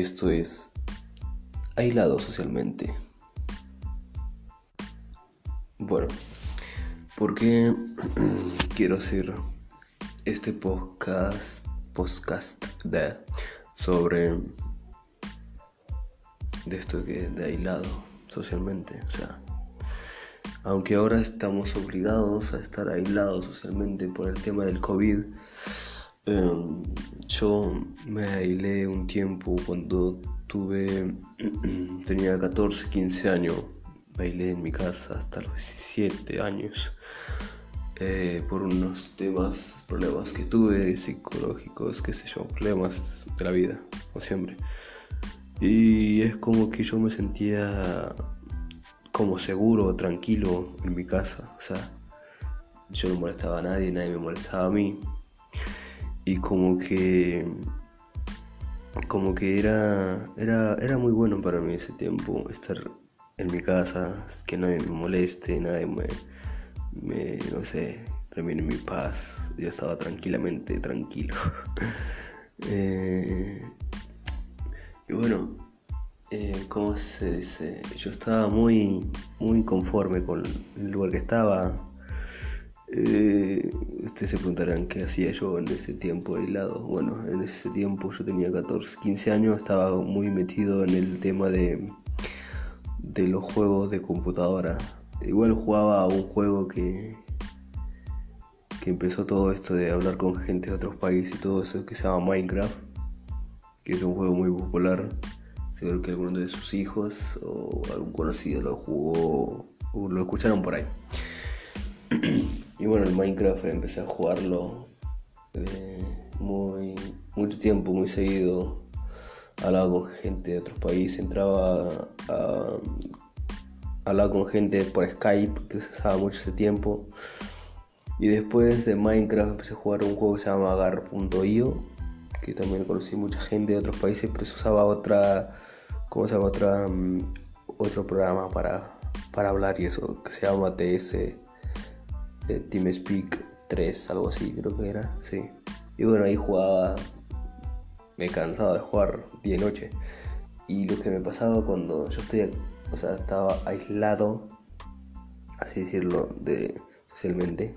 Esto es aislado socialmente. Bueno, ¿por qué quiero hacer este podcast, podcast de, sobre de esto que de aislado socialmente? O sea, aunque ahora estamos obligados a estar aislados socialmente por el tema del COVID, em, yo me aislé un tiempo cuando tuve, tenía 14, 15 años, bailé en mi casa hasta los 17 años eh, por unos temas, problemas que tuve psicológicos, qué sé yo, problemas de la vida, como siempre. Y es como que yo me sentía como seguro, tranquilo en mi casa. O sea, yo no molestaba a nadie, nadie me molestaba a mí. Y como que como que era, era, era muy bueno para mí ese tiempo estar en mi casa, que nadie me moleste, nadie me, no sé, termine mi paz. Yo estaba tranquilamente tranquilo. eh, y bueno, eh, ¿cómo se dice? Yo estaba muy, muy conforme con el lugar que estaba. Eh, ustedes se preguntarán qué hacía yo en ese tiempo aislado. Bueno, en ese tiempo yo tenía 14, 15 años, estaba muy metido en el tema de, de los juegos de computadora. Igual jugaba a un juego que, que empezó todo esto de hablar con gente de otros países y todo eso, que se llama Minecraft, que es un juego muy popular. Seguro que alguno de sus hijos o algún conocido lo jugó o lo escucharon por ahí. Y bueno, el Minecraft empecé a jugarlo eh, muy, mucho tiempo, muy seguido. Hablaba con gente de otros países, entraba a, hablaba con gente por Skype que se usaba mucho ese tiempo. Y después de Minecraft empecé a jugar un juego que se llama Agar.io, que también conocí mucha gente de otros países, pero se usaba otra, ¿cómo se llama? Otra, um, otro programa para, para hablar y eso, que se llama TS eh, TeamSpeak 3, algo así creo que era, sí. Y bueno, ahí jugaba, me cansaba de jugar día y noche. Y lo que me pasaba cuando yo estoy, o sea, estaba aislado, así decirlo, de socialmente,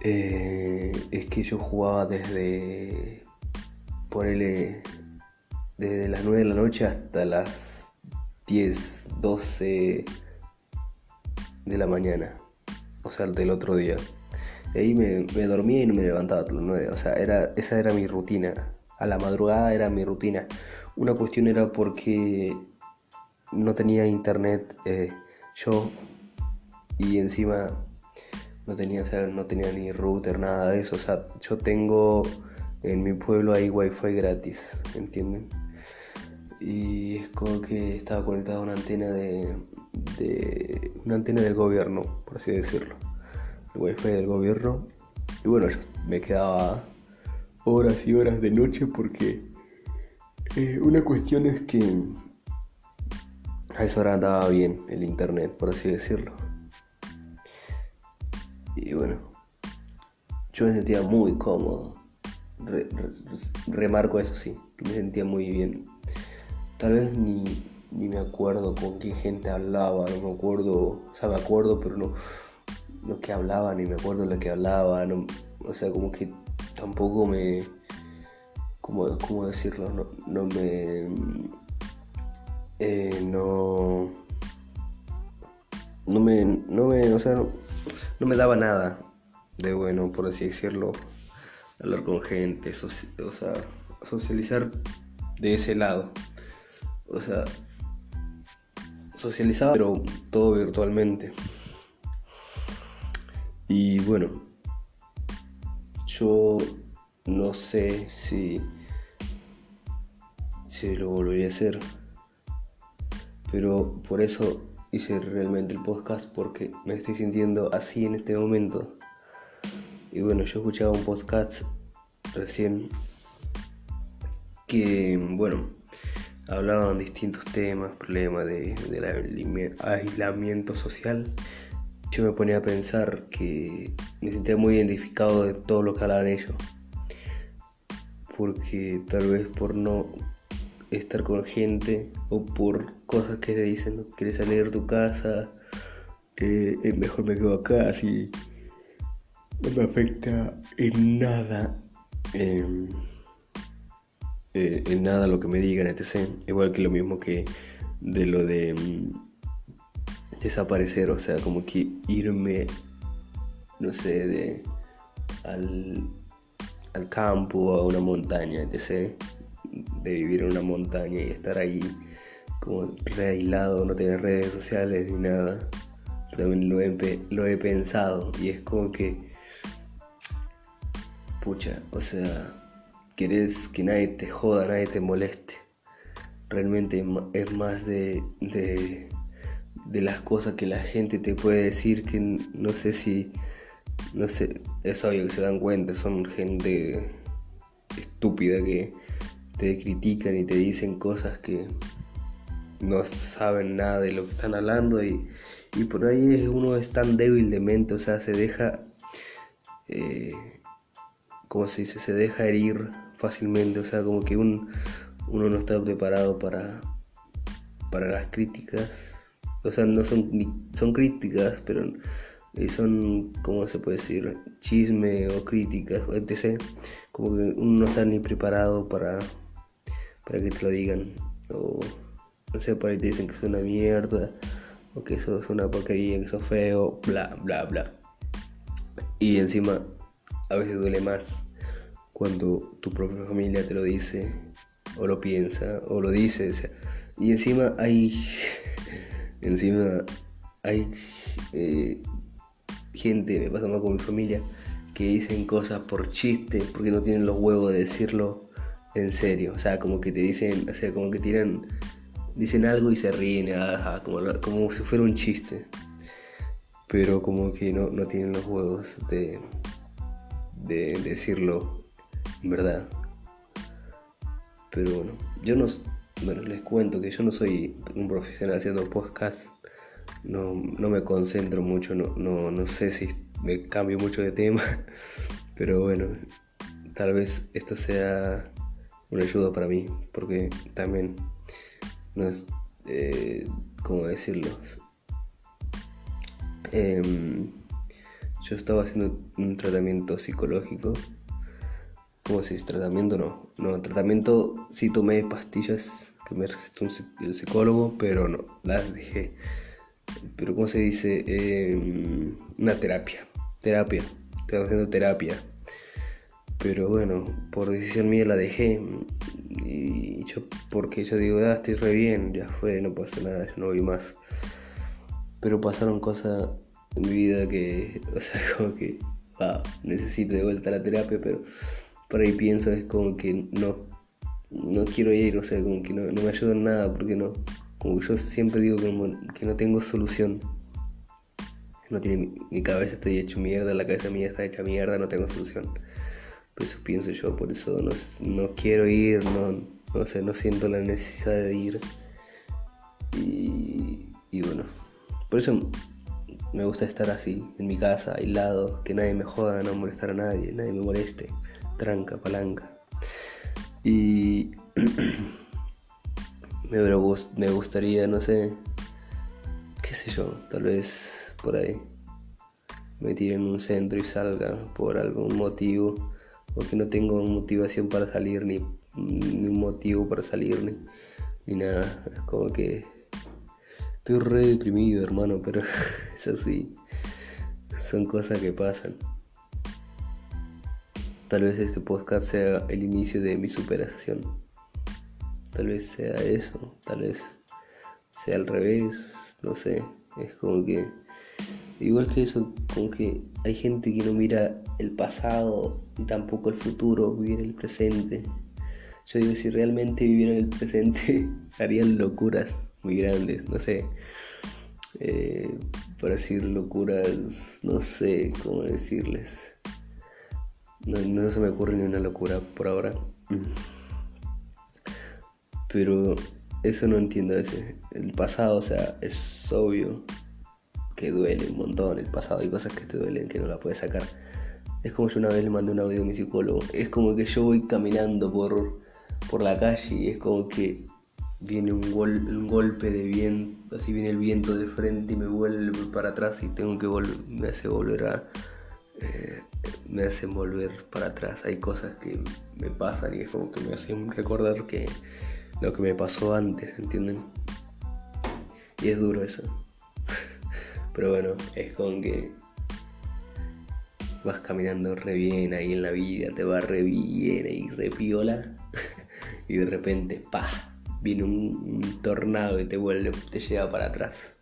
eh, es que yo jugaba desde, ponele, desde las 9 de la noche hasta las 10, 12 de la mañana, o sea, del otro día. Y ahí me, me dormía y no me levantaba hasta las 9, o sea, era, esa era mi rutina. A la madrugada era mi rutina. Una cuestión era porque no tenía internet eh, yo y encima no tenía, no tenía ni router, nada de eso. O sea, yo tengo en mi pueblo hay wifi gratis, ¿entienden? Y es como que estaba conectado a una antena de una antena del gobierno, por así decirlo. El wifi del gobierno. Y bueno, yo me quedaba horas y horas de noche porque eh, una cuestión es que a esa hora andaba bien el internet, por así decirlo. Y bueno, yo me sentía muy cómodo. Re- re- remarco eso sí, me sentía muy bien. Tal vez ni, ni me acuerdo con qué gente hablaba, no me acuerdo, o sea, me acuerdo, pero no lo que hablaba, ni me acuerdo lo que hablaba, no- o sea, como que tampoco me, ¿cómo, cómo decirlo? No, no me, eh, no, no me, no me, o sea, no, no me daba nada de bueno, por así decirlo, hablar con gente, soci- o sea, socializar de ese lado. O sea, socializaba, pero todo virtualmente. Y bueno, yo no sé si, si lo volvería a hacer, pero por eso hice realmente el podcast porque me estoy sintiendo así en este momento. Y bueno, yo escuchaba un podcast recién que, bueno, hablaban distintos temas, problemas de, aislamiento social. Yo me ponía a pensar que me sentía muy identificado de todo lo que hablaban ellos. Porque tal vez por no estar con gente o por cosas que te dicen, quieres salir de tu casa, eh, mejor me quedo acá, así no me afecta en nada. Em, eh, en nada lo que me digan, etc. Igual que lo mismo que de lo de mm, desaparecer, o sea, como que irme, no sé, de al, al campo, a una montaña, etc. De vivir en una montaña y estar ahí como re aislado, no tener redes sociales ni nada. También lo he, lo he pensado y es como que, pucha, o sea, querés que nadie te joda, nadie te moleste. Realmente es más de, de, las cosas que la gente te puede decir que no sé si, no sé, es obvio que se dan cuenta, son gente estúpida que te critican y te dicen cosas que no saben nada de lo que están hablando y, y por ahí uno es tan débil de mente, o sea, se deja, eh, ¿cómo se dice? Se deja herir fácilmente, o sea, como que un, uno no está preparado para, para las críticas, o sea, no son, son críticas, pero eh, son, ¿cómo se puede decir? Chisme o críticas, etc. Como que uno no está ni preparado para, para que te lo digan, o no sé, por ahí te dicen que es una mierda, o que eso es una porquería, que eso es feo, bla, bla, bla. Y encima, a veces duele más cuando tu propia familia te lo dice, o lo piensa, o lo dice. y encima hay, encima hay eh, gente, me pasa más con mi familia, que dicen cosas por chiste, porque no tienen los huevos de decirlo en serio. O sea, como que te dicen, o sea, como que tiran, dicen algo y se ríen, como, como si fuera un chiste. Pero como que no, no tienen los huevos de, de decirlo verdad. Pero bueno, yo no, bueno, les cuento que yo no soy un profesional haciendo podcast. No, no me concentro mucho, no, no, no sé si me cambio mucho de tema. Pero bueno, tal vez esto sea una ayuda para mí, porque también no es, eh, ¿cómo decirlo? Em, yo estaba haciendo un tratamiento psicológico ¿Cómo se dice? Tratamiento no. No, tratamiento sí tomé pastillas que me recetó un psicólogo, pero no, las dejé. Pero ¿cómo se dice? Em, una terapia. Terapia. Estoy haciendo terapia. Pero bueno, por decisión mía la dejé. Y yo, porque yo digo, ah, estoy re bien, ya fue, no pasa nada, ya no voy más. Pero pasaron cosas en mi vida que, o sea, como que, wow, necesito de vuelta la terapia, pero por ahí pienso es como que no, no quiero ir, o sea, como que no, me ayuda en nada, porque no, como que yo siempre digo que no tengo solución. No tiene, mi cabeza está hecho mierda, la cabeza mía está hecha mierda, no tengo solución. Por eso pienso yo, por eso no, no quiero ir, no, no sé, no siento la necesidad de ir. Y, y bueno, por eso me gusta estar así, en mi casa, aislado, que nadie me joda, no molestar a nadie, nadie me moleste tranca, palanca. Y me, me gustaría, no sé, qué sé yo, tal vez por ahí me tire en un centro y salga por algún motivo, o que no tengo motivación para salir, ni, ni un motivo para salir, ni, ni nada. Es como que estoy re deprimido, hermano, pero es así. Son cosas que pasan. Tal vez este podcast sea el inicio de mi superación. Tal vez sea eso, tal vez sea al revés, no sé. Es como que, igual que eso, como que hay gente que no mira el pasado y tampoco el futuro, vivir el presente. Yo digo, si realmente vivieran el presente, harían locuras muy grandes, no sé. Eh, para decir locuras, no sé cómo decirles. No, se me ocurre ni una locura por ahora. Pero eso no entiendo ese. El pasado, o sea, es obvio que duele un montón el pasado. Hay cosas que te duelen que no la puedes sacar. Es como yo una vez le mandé un audio a mi psicólogo. Es como que yo voy caminando por, por la calle y es como que viene un, un golpe de viento, así viene el viento de frente y me vuelve para atrás y tengo que volver, me hace volver a, eh, me hacen volver para atrás. Hay cosas que me pasan y es como que me hacen recordar que lo que me pasó antes, ¿entienden? Y es duro eso. Pero bueno, es como que vas caminando re bien ahí en la vida, te va re bien y re piola. y de repente, pa, viene un, tornado y te vuelve, te lleva para atrás.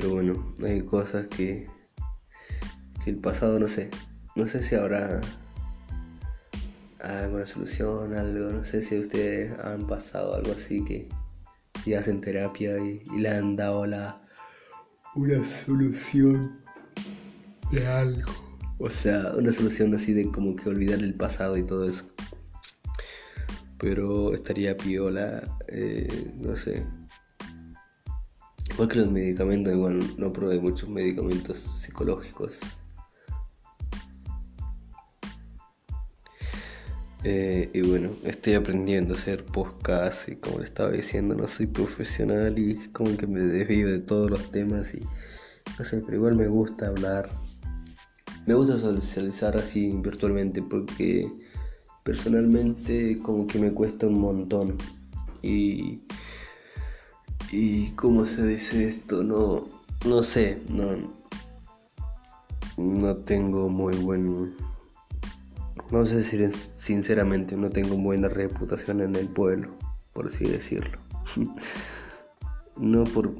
Pero bueno, hay cosas que, que el pasado no sé. No sé si habrá alguna solución, algo. No sé si ustedes han pasado algo así que si hacen terapia y, le han dado la una solución de algo. O sea, una solución así de como que olvidar el pasado y todo eso. Pero estaría piola, eh, no sé. Igual que los medicamentos, igual no probé muchos medicamentos psicológicos. Eh, y bueno, estoy aprendiendo a hacer podcast y como le estaba diciendo, no soy profesional y como que me desvío de todos los temas y no sé, pero igual me gusta hablar. Me gusta socializar así virtualmente porque personalmente como que me cuesta un montón. Y, y cómo se dice esto, no, no sé, no, no tengo muy buen no sé si sinceramente no tengo buena reputación en el pueblo, por así decirlo. no por,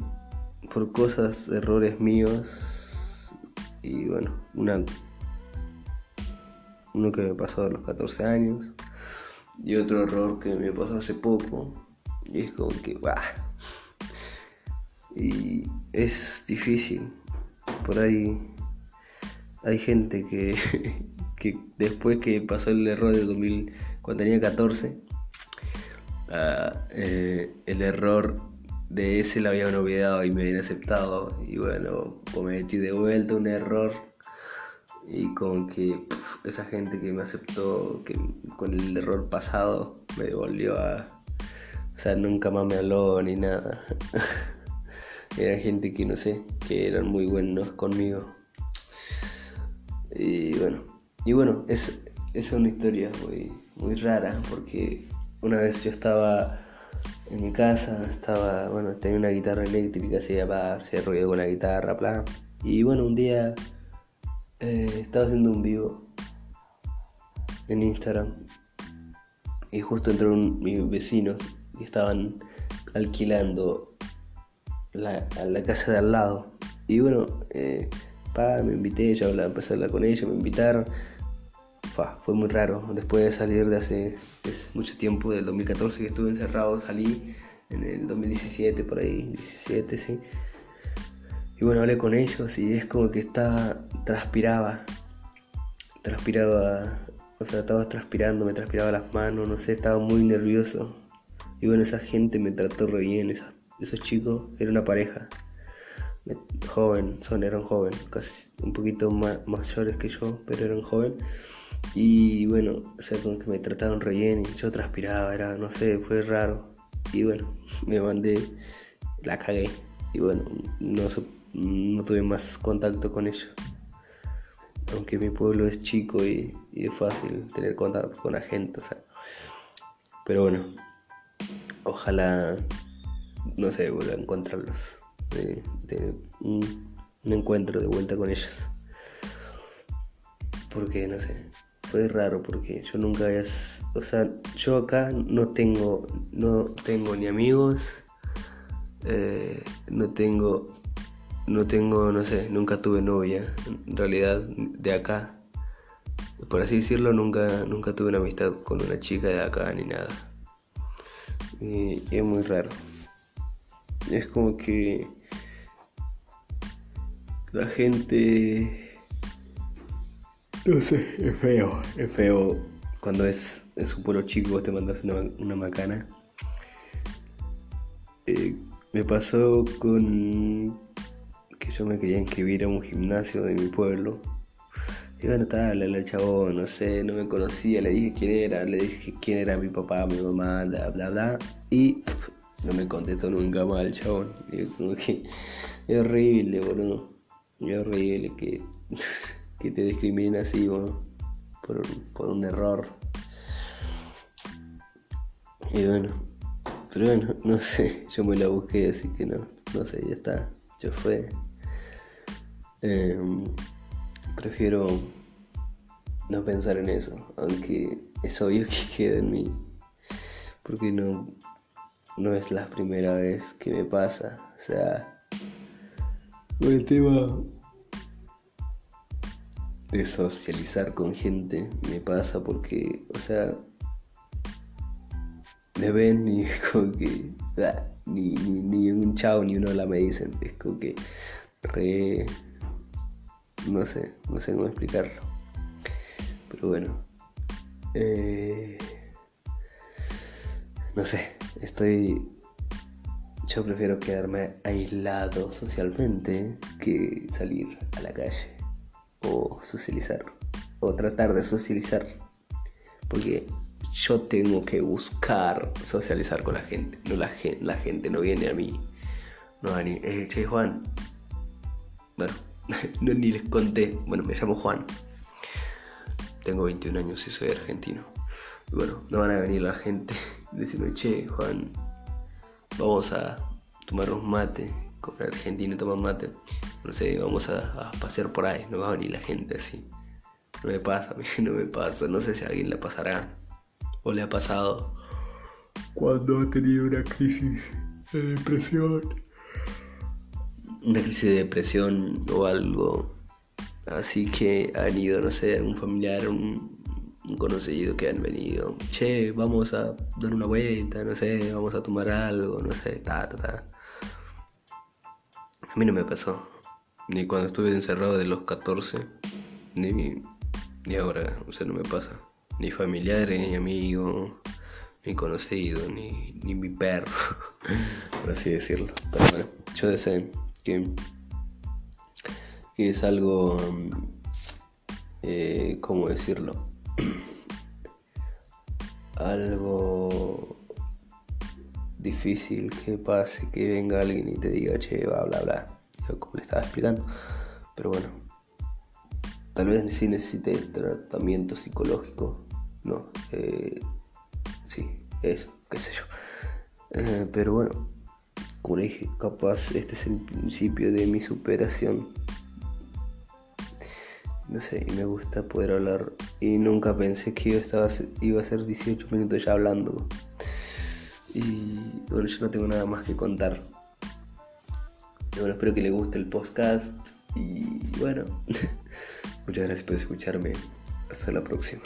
por cosas, errores míos. Y bueno, una, uno que me pasó a los 14 años. Y otro error que me pasó hace poco. Y es como que, bah. Y es difícil. Por ahí hay gente que que después que pasó el error de 2000, cuando tenía 14, ah, eh, el error de ese lo habían olvidado y me habían aceptado. Y bueno, cometí de vuelta un error. Y como que esa gente que me aceptó que con el error pasado me devolvió a... O sea, nunca más me habló ni nada. Era gente que no sé, que eran muy buenos conmigo. Y bueno, y bueno, es, es una historia muy, muy rara porque una vez yo estaba en mi casa, estaba, bueno, tenía una guitarra eléctrica, se iba hacía ruido con la guitarra, bla. Y bueno, un día eh, estaba haciendo un vivo en Instagram y justo entró mis vecinos y estaban alquilando la, la casa de al lado. Y bueno, eh, pa, me invité, yo empecé a hablar con ellos, me invitaron fue muy raro. Después de salir de hace mucho tiempo, del 2014 que estuve encerrado, salí en el 2017, por ahí, 17, sí. Y bueno, hablé con ellos y es como que estaba, transpiraba, transpiraba, o sea, estaba transpirando, me transpiraba las manos, no sé, estaba muy nervioso. Y bueno, esa gente me trató re bien, esos chicos, era una pareja, joven, son, eran joven, casi un poquito más mayores que yo, pero eran joven. Y bueno, o sea, como que me trataron re bien y yo transpiraba, era, no sé, fue raro. Y bueno, me mandé, la cagué. Y bueno, no, no tuve más contacto con ellos. Aunque mi pueblo es chico y, es fácil tener contacto con la gente, o sea. Pero bueno, ojalá, no sé, vuelva a encontrarlos. De, un, un encuentro de vuelta con ellos. Porque, no sé, fue raro porque yo nunca había, o sea, yo acá no tengo, no tengo ni amigos, eh, no tengo, no tengo, no sé, nunca tuve novia, en realidad de acá, por así decirlo, nunca, nunca tuve una amistad con una chica de acá ni nada, y es muy raro, es como que la gente no sé, es feo, es feo. Cuando es, es un pueblo chico te mandas una, macana. Eh, me pasó con que yo me quería inscribir a un gimnasio de mi pueblo. Y bueno, tal, el chabón, no sé, no me conocía, le dije quién era, le dije quién era mi papá, mi mamá, bla, bla, bla. Y no me contestó nunca más el chabón. Como que es horrible, boludo. Es horrible que, que te discriminen así, boludo, por, por un error. Y bueno, pero bueno, no sé, yo me la busqué, así que no, no sé, ya está, yo fue. Em, prefiero no pensar en eso, aunque es obvio que queda en mí, porque no, no es la primera vez que me pasa, o sea, el tema de socializar con gente me pasa porque, o sea, me ven y como que ah, ni, ni, un chao ni un hola me dicen, es como que re no sé, no sé cómo explicarlo. Pero bueno. Eh, no sé, estoy... Yo prefiero quedarme aislado socialmente que salir a la calle o socializar o tratar de socializar. Porque yo tengo que buscar socializar con la gente. No la, gente, no viene a mí. No, ni, eh, che Juan. Bueno, no, ni les conté. Bueno, me llamo Juan. Tengo 21 años y soy argentino. Bueno, no van a venir la gente diciendo, che, Juan, vamos a tomar un mate. Con el argentino tomar mate. No sé, vamos a, pasear por ahí. No va a venir la gente así. No me pasa, no me pasa. No sé si a alguien le pasará. O le ha pasado cuando ha tenido una crisis de depresión una crisis de depresión o algo así que han ido, no sé, un familiar, un, conocido que han venido, che, vamos a dar una vuelta, no sé, vamos a tomar algo, no sé, ta, ta, ta. A mí no me pasó, ni cuando estuve encerrado de los 14, ni, ni ahora, o sea, no me pasa, ni familiares, ni amigos, ni conocido, ni, ni mi perro, por así decirlo. Pero bueno, yo deseo que, es algo, eh, ¿cómo decirlo? algo difícil que pase, que venga alguien y te diga, che, bla, bla, bla, como le estaba explicando. Pero bueno, tal vez sí necesite tratamiento psicológico, no, eh, sí, eso, qué sé yo. Eh, pero bueno, dije, capaz este es el principio de mi superación. No sé, y me gusta poder hablar. Y nunca pensé que yo estaba, iba a ser 18 minutos ya hablando. Y bueno, yo no tengo nada más que contar. Y bueno, espero que le guste el podcast. Y bueno, muchas gracias por escucharme. Hasta la próxima.